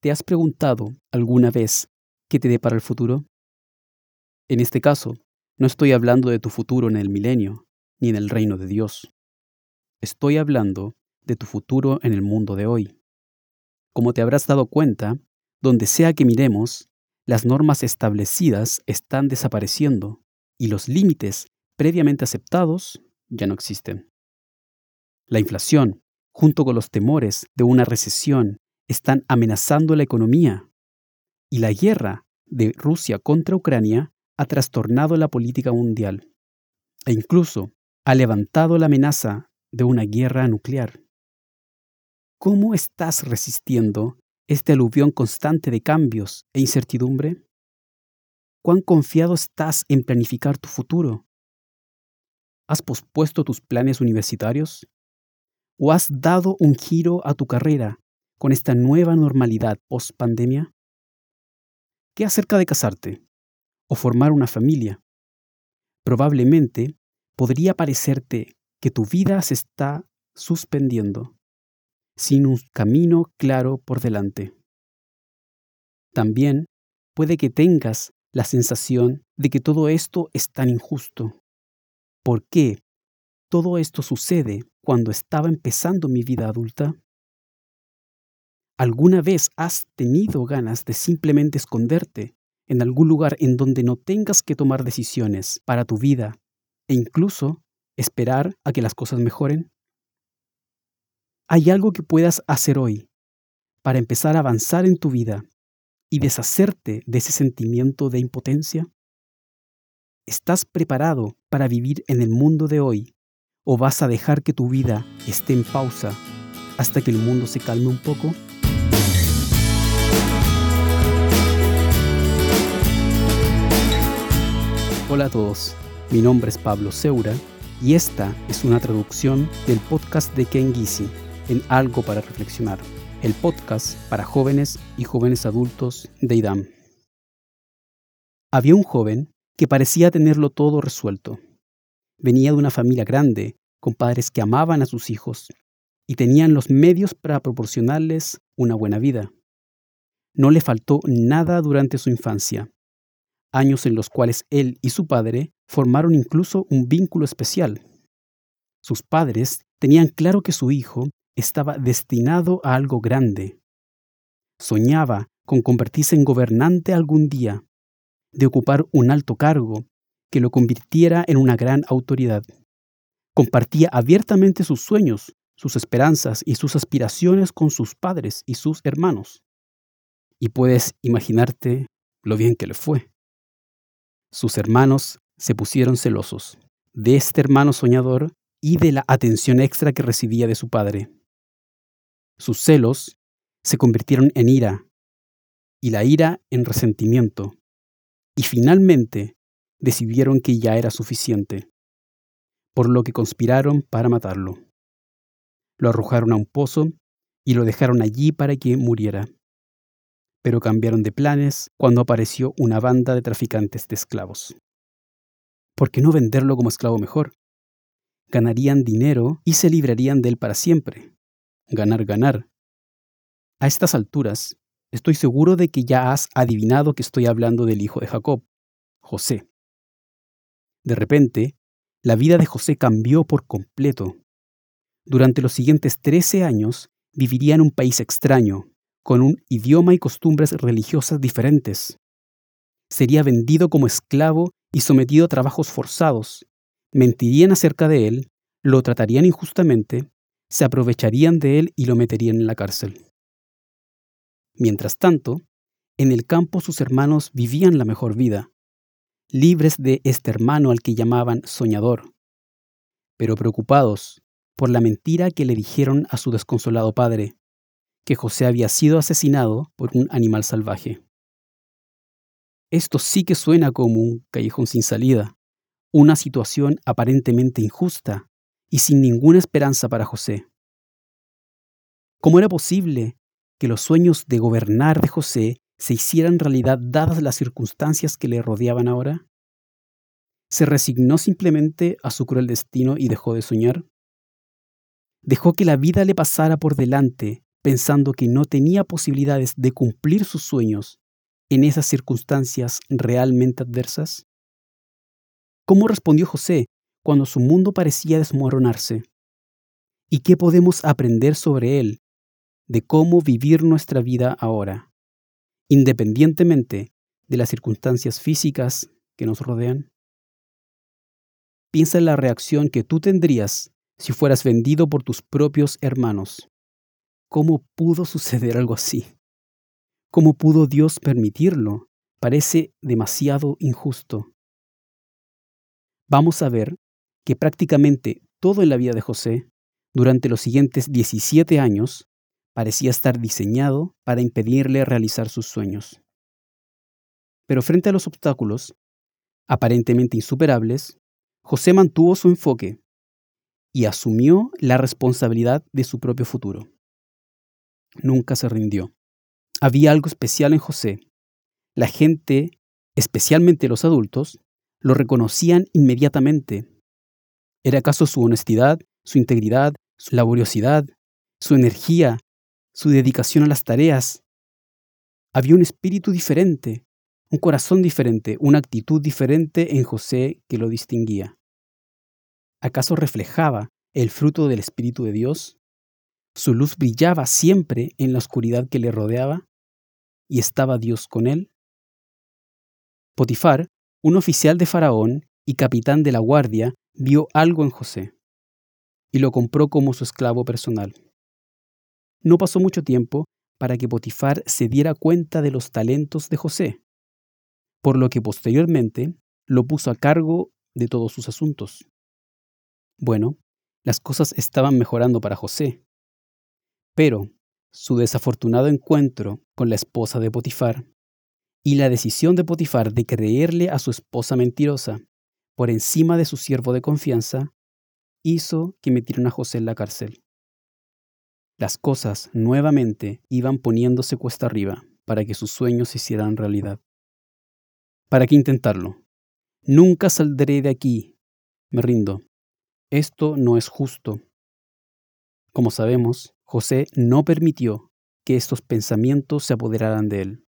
¿Te has preguntado alguna vez qué te depara el futuro? En este caso, no estoy hablando de tu futuro en el milenio, ni en el reino de Dios. Estoy hablando de tu futuro en el mundo de hoy. Como te habrás dado cuenta, donde sea que miremos, las normas establecidas están desapareciendo y los límites previamente aceptados ya no existen. La inflación, junto con los temores de una recesión, están amenazando la economía y la guerra de Rusia contra Ucrania ha trastornado la política mundial e incluso ha levantado la amenaza de una guerra nuclear. ¿Cómo estás resistiendo este aluvión constante de cambios e incertidumbre? ¿Cuán confiado estás en planificar tu futuro? ¿Has pospuesto tus planes universitarios? ¿O has dado un giro a tu carrera con esta nueva normalidad post pandemia? ¿Qué acerca de casarte o formar una familia? Probablemente podría parecerte que tu vida se está suspendiendo sin un camino claro por delante. También puede que tengas la sensación de que todo esto es tan injusto. ¿Por qué todo esto sucede cuando estaba empezando mi vida adulta? ¿Alguna vez has tenido ganas de simplemente esconderte en algún lugar en donde no tengas que tomar decisiones para tu vida e incluso esperar a que las cosas mejoren? ¿Hay algo que puedas hacer hoy para empezar a avanzar en tu vida y deshacerte de ese sentimiento de impotencia? ¿Estás preparado para vivir en el mundo de hoy o vas a dejar que tu vida esté en pausa hasta que el mundo se calme un poco? Hola a todos, mi nombre es Pablo Seura y esta es una traducción del podcast de Ken Gisi en Algo para Reflexionar, el podcast para jóvenes y jóvenes adultos de IDAM. Había un joven que parecía tenerlo todo resuelto. Venía de una familia grande, con padres que amaban a sus hijos y tenían los medios para proporcionarles una buena vida. No le faltó nada durante su infancia, años en los cuales él y su padre formaron incluso un vínculo especial. Sus padres tenían claro que su hijo estaba destinado a algo grande. Soñaba con convertirse en gobernante algún día, de ocupar un alto cargo que lo convirtiera en una gran autoridad. Compartía abiertamente sus sueños, sus esperanzas y sus aspiraciones con sus padres y sus hermanos. Y puedes imaginarte lo bien que le fue. Sus hermanos se pusieron celosos de este hermano soñador y de la atención extra que recibía de su padre. Sus celos se convirtieron en ira y la ira en resentimiento. Y finalmente decidieron que ya era suficiente, por lo que conspiraron para matarlo. Lo arrojaron a un pozo y lo dejaron allí para que muriera. Pero cambiaron de planes cuando apareció una banda de traficantes de esclavos. ¿Por qué no venderlo como esclavo mejor? Ganarían dinero y se librarían de él para siempre ganar, ganar. A estas alturas, estoy seguro de que ya has adivinado que estoy hablando del hijo de Jacob, José. De repente, la vida de José cambió por completo. Durante los siguientes trece años viviría en un país extraño, con un idioma y costumbres religiosas diferentes. Sería vendido como esclavo y sometido a trabajos forzados. Mentirían acerca de él, lo tratarían injustamente se aprovecharían de él y lo meterían en la cárcel. Mientras tanto, en el campo sus hermanos vivían la mejor vida, libres de este hermano al que llamaban soñador, pero preocupados por la mentira que le dijeron a su desconsolado padre, que José había sido asesinado por un animal salvaje. Esto sí que suena como un callejón sin salida, una situación aparentemente injusta y sin ninguna esperanza para José. ¿Cómo era posible que los sueños de gobernar de José se hicieran realidad dadas las circunstancias que le rodeaban ahora? ¿Se resignó simplemente a su cruel destino y dejó de soñar? ¿Dejó que la vida le pasara por delante pensando que no tenía posibilidades de cumplir sus sueños en esas circunstancias realmente adversas? ¿Cómo respondió José cuando su mundo parecía desmoronarse? ¿Y qué podemos aprender sobre él, de cómo vivir nuestra vida ahora, independientemente de las circunstancias físicas que nos rodean? Piensa en la reacción que tú tendrías si fueras vendido por tus propios hermanos. ¿Cómo pudo suceder algo así? ¿Cómo pudo Dios permitirlo? Parece demasiado injusto. Vamos a ver que prácticamente todo en la vida de José, durante los siguientes 17 años, parecía estar diseñado para impedirle realizar sus sueños. Pero frente a los obstáculos, aparentemente insuperables, José mantuvo su enfoque y asumió la responsabilidad de su propio futuro. Nunca se rindió. Había algo especial en José. La gente, especialmente los adultos, lo reconocían inmediatamente. ¿Era acaso su honestidad, su integridad, su laboriosidad, su energía, su dedicación a las tareas? Había un espíritu diferente, un corazón diferente, una actitud diferente en José que lo distinguía. ¿Acaso reflejaba el fruto del Espíritu de Dios? ¿Su luz brillaba siempre en la oscuridad que le rodeaba? ¿Y estaba Dios con él? Potifar, un oficial de Faraón y capitán de la guardia, vio algo en José y lo compró como su esclavo personal. No pasó mucho tiempo para que Potifar se diera cuenta de los talentos de José, por lo que posteriormente lo puso a cargo de todos sus asuntos. Bueno, las cosas estaban mejorando para José. Pero su desafortunado encuentro con la esposa de Potifar y la decisión de Potifar de creerle a su esposa mentirosa por encima de su siervo de confianza hizo que metieran a José en la cárcel. Las cosas nuevamente iban poniéndose cuesta arriba para que sus sueños se hicieran realidad. ¿Para qué intentarlo? Nunca saldré de aquí. Me rindo. Esto no es justo. Como sabemos, José no permitió que estos pensamientos se apoderaran de él.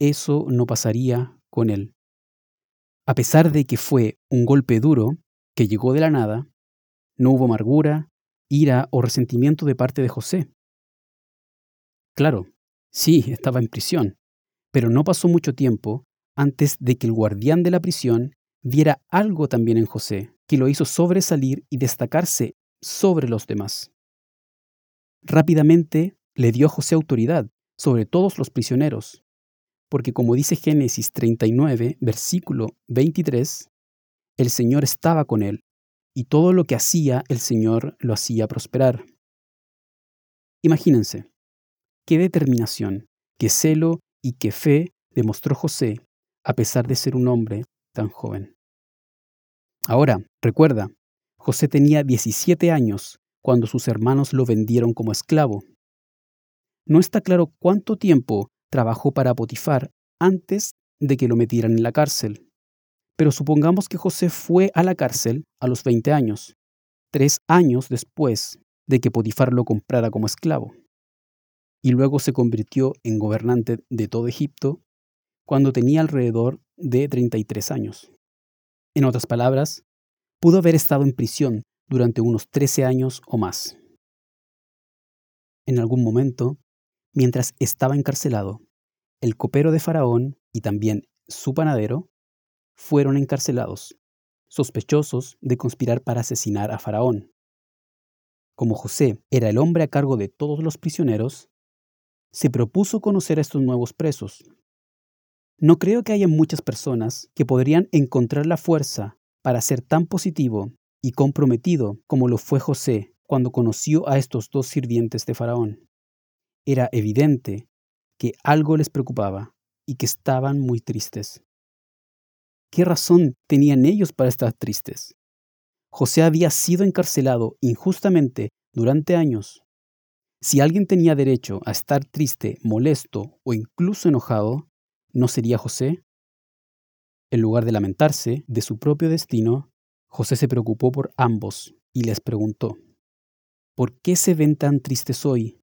Eso no pasaría con él. A pesar de que fue un golpe duro, que llegó de la nada, no hubo amargura, ira o resentimiento de parte de José. Claro, sí, estaba en prisión, pero no pasó mucho tiempo antes de que el guardián de la prisión viera algo también en José que lo hizo sobresalir y destacarse sobre los demás. Rápidamente le dio José autoridad sobre todos los prisioneros, porque como dice Génesis 39, versículo 23, el Señor estaba con él, y todo lo que hacía el Señor lo hacía prosperar. Imagínense, qué determinación, qué celo y qué fe demostró José a pesar de ser un hombre tan joven. Ahora, recuerda, José tenía 17 años cuando sus hermanos lo vendieron como esclavo. No está claro cuánto tiempo trabajó para Potifar antes de que lo metieran en la cárcel. Pero supongamos que José fue a la cárcel a los 20 años, tres años después de que Potifar lo comprara como esclavo. Y luego se convirtió en gobernante de todo Egipto cuando tenía alrededor de 33 años. En otras palabras, pudo haber estado en prisión durante unos 13 años o más. En algún momento, mientras estaba encarcelado, el copero de Faraón y también su panadero fueron encarcelados, sospechosos de conspirar para asesinar a Faraón. Como José era el hombre a cargo de todos los prisioneros, se propuso conocer a estos nuevos presos no creo que haya muchas personas que podrían encontrar la fuerza para ser tan positivo y comprometido como lo fue José cuando conoció a estos dos sirvientes de Faraón. Era evidente que algo les preocupaba y que estaban muy tristes. ¿Qué razón tenían ellos para estar tristes? José había sido encarcelado injustamente durante años. Si alguien tenía derecho a estar triste, molesto o incluso enojado, ¿no sería José? En lugar de lamentarse de su propio destino, José se preocupó por ambos y les preguntó, ¿por qué se ven tan tristes hoy?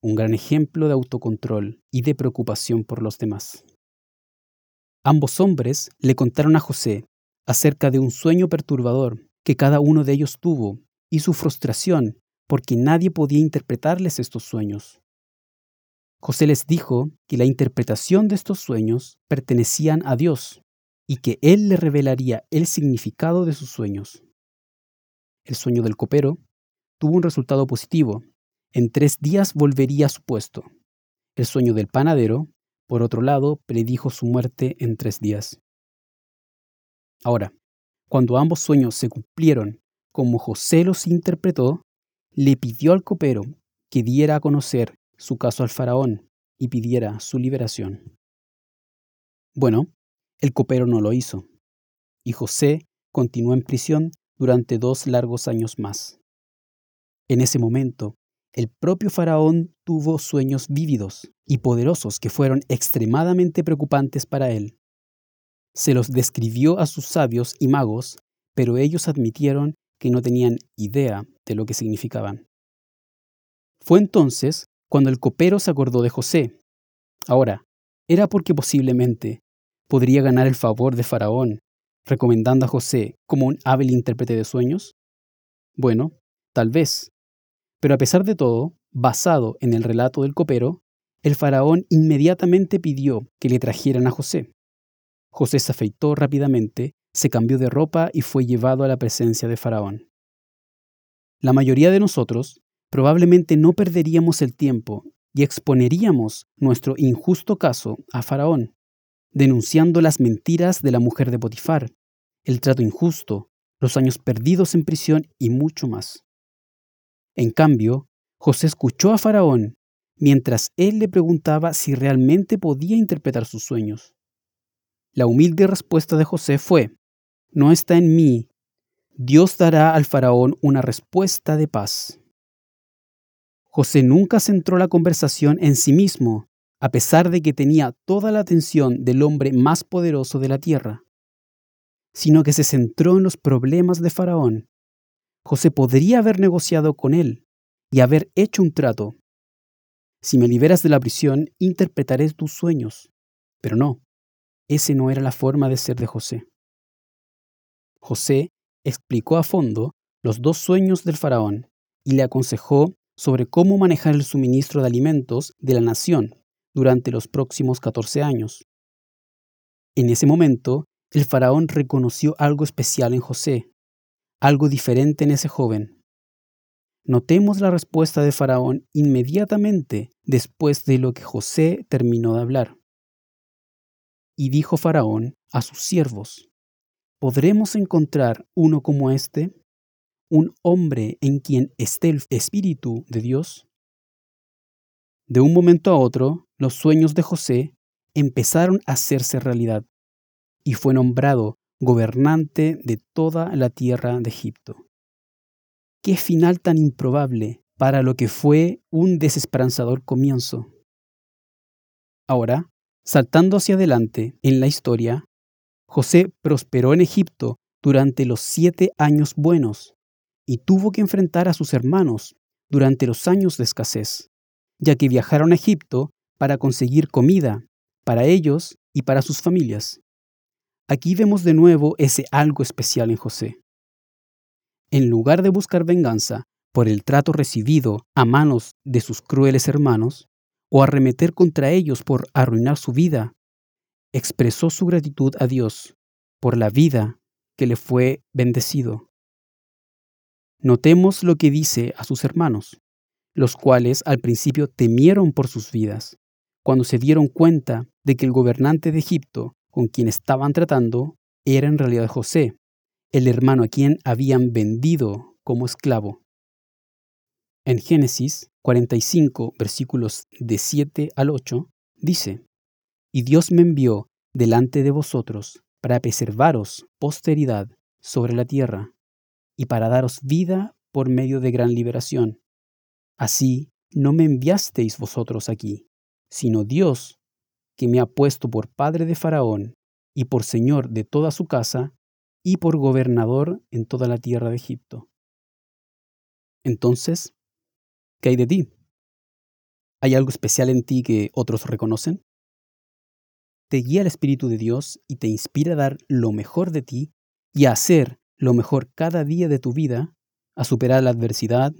un gran ejemplo de autocontrol y de preocupación por los demás. Ambos hombres le contaron a José acerca de un sueño perturbador que cada uno de ellos tuvo y su frustración porque nadie podía interpretarles estos sueños. José les dijo que la interpretación de estos sueños pertenecían a Dios y que Él le revelaría el significado de sus sueños. El sueño del copero tuvo un resultado positivo. En tres días volvería a su puesto. El sueño del panadero, por otro lado, predijo su muerte en tres días. Ahora, cuando ambos sueños se cumplieron como José los interpretó, le pidió al copero que diera a conocer su caso al faraón y pidiera su liberación. Bueno, el copero no lo hizo, y José continuó en prisión durante dos largos años más. En ese momento, el propio faraón tuvo sueños vívidos y poderosos que fueron extremadamente preocupantes para él. Se los describió a sus sabios y magos, pero ellos admitieron que no tenían idea de lo que significaban. Fue entonces cuando el copero se acordó de José. Ahora, era porque posiblemente podría ganar el favor de Faraón, recomendando a José como un hábil intérprete de sueños. Bueno, tal vez. Pero a pesar de todo, basado en el relato del copero, el faraón inmediatamente pidió que le trajeran a José. José se afeitó rápidamente, se cambió de ropa y fue llevado a la presencia de Faraón. La mayoría de nosotros probablemente no perderíamos el tiempo y exponeríamos nuestro injusto caso a Faraón, denunciando las mentiras de la mujer de Potifar, el trato injusto, los años perdidos en prisión y mucho más. En cambio, José escuchó a Faraón mientras él le preguntaba si realmente podía interpretar sus sueños. La humilde respuesta de José fue, no está en mí. Dios dará al faraón una respuesta de paz. José nunca centró la conversación en sí mismo, a pesar de que tenía toda la atención del hombre más poderoso de la tierra, sino que se centró en los problemas de Faraón. José podría haber negociado con él y haber hecho un trato. Si me liberas de la prisión, interpretaré tus sueños. Pero no. Ese no era la forma de ser de José. José explicó a fondo los dos sueños del faraón y le aconsejó sobre cómo manejar el suministro de alimentos de la nación durante los próximos 14 años. En ese momento, el faraón reconoció algo especial en José, algo diferente en ese joven. Notemos la respuesta de Faraón inmediatamente después de lo que José terminó de hablar. Y dijo Faraón a sus siervos, ¿podremos encontrar uno como este? ¿Un hombre en quien esté el Espíritu de Dios? De un momento a otro, los sueños de José empezaron a hacerse realidad y fue nombrado gobernante de toda la tierra de Egipto. Qué final tan improbable para lo que fue un desesperanzador comienzo. Ahora, Saltando hacia adelante en la historia, José prosperó en Egipto durante los siete años buenos y tuvo que enfrentar a sus hermanos durante los años de escasez, ya que viajaron a Egipto para conseguir comida para ellos y para sus familias. Aquí vemos de nuevo ese algo especial en José. En lugar de buscar venganza por el trato recibido a manos de sus crueles hermanos, o arremeter contra ellos por arruinar su vida, expresó su gratitud a Dios por la vida que le fue bendecido. Notemos lo que dice a sus hermanos, los cuales al principio temieron por sus vidas, cuando se dieron cuenta de que el gobernante de Egipto con quien estaban tratando era en realidad José, el hermano a quien habían vendido como esclavo. En Génesis 45, versículos de 7 al 8, dice, Y Dios me envió delante de vosotros para preservaros posteridad sobre la tierra y para daros vida por medio de gran liberación. Así no me enviasteis vosotros aquí, sino Dios, que me ha puesto por padre de Faraón y por señor de toda su casa y por gobernador en toda la tierra de Egipto. Entonces ¿Qué hay de ti? ¿Hay algo especial en ti que otros reconocen? Te guía el Espíritu de Dios y te inspira a dar lo mejor de ti y a hacer lo mejor cada día de tu vida, a superar la adversidad,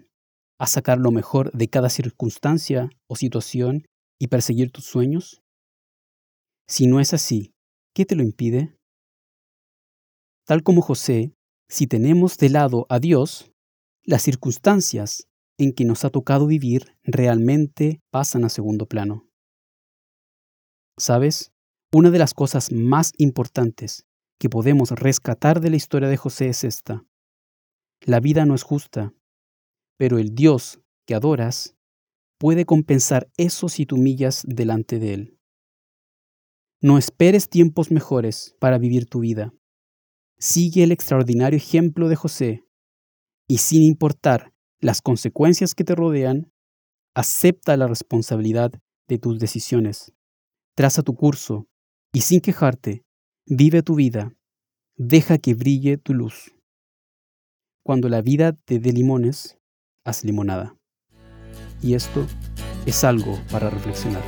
a sacar lo mejor de cada circunstancia o situación y perseguir tus sueños? Si no es así, ¿qué te lo impide? Tal como José, si tenemos de lado a Dios, las circunstancias en que nos ha tocado vivir realmente pasan a segundo plano. ¿Sabes? Una de las cosas más importantes que podemos rescatar de la historia de José es esta. La vida no es justa, pero el Dios que adoras puede compensar eso si te humillas delante de Él. No esperes tiempos mejores para vivir tu vida. Sigue el extraordinario ejemplo de José y sin importar las consecuencias que te rodean, acepta la responsabilidad de tus decisiones. Traza tu curso y sin quejarte, vive tu vida. Deja que brille tu luz. Cuando la vida te dé limones, haz limonada. Y esto es algo para reflexionar.